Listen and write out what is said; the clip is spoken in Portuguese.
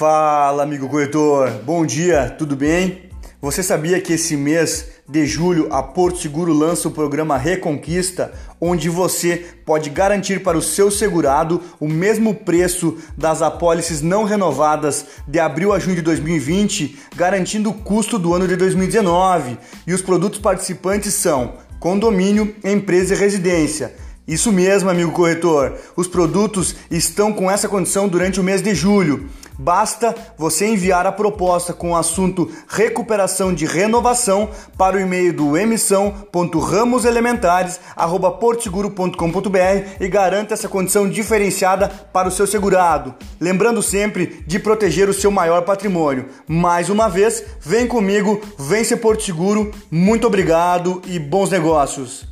Fala, amigo corretor. Bom dia, tudo bem? Você sabia que esse mês de julho a Porto Seguro lança o programa Reconquista, onde você pode garantir para o seu segurado o mesmo preço das apólices não renovadas de abril a junho de 2020, garantindo o custo do ano de 2019. E os produtos participantes são condomínio, empresa e residência. Isso mesmo, amigo corretor. Os produtos estão com essa condição durante o mês de julho. Basta você enviar a proposta com o assunto recuperação de renovação para o e-mail do emissão.ramoselementares@portseguro.com.br e garanta essa condição diferenciada para o seu segurado. Lembrando sempre de proteger o seu maior patrimônio. Mais uma vem comigo, vem ser Porto Seguro. Muito obrigado e bons negócios.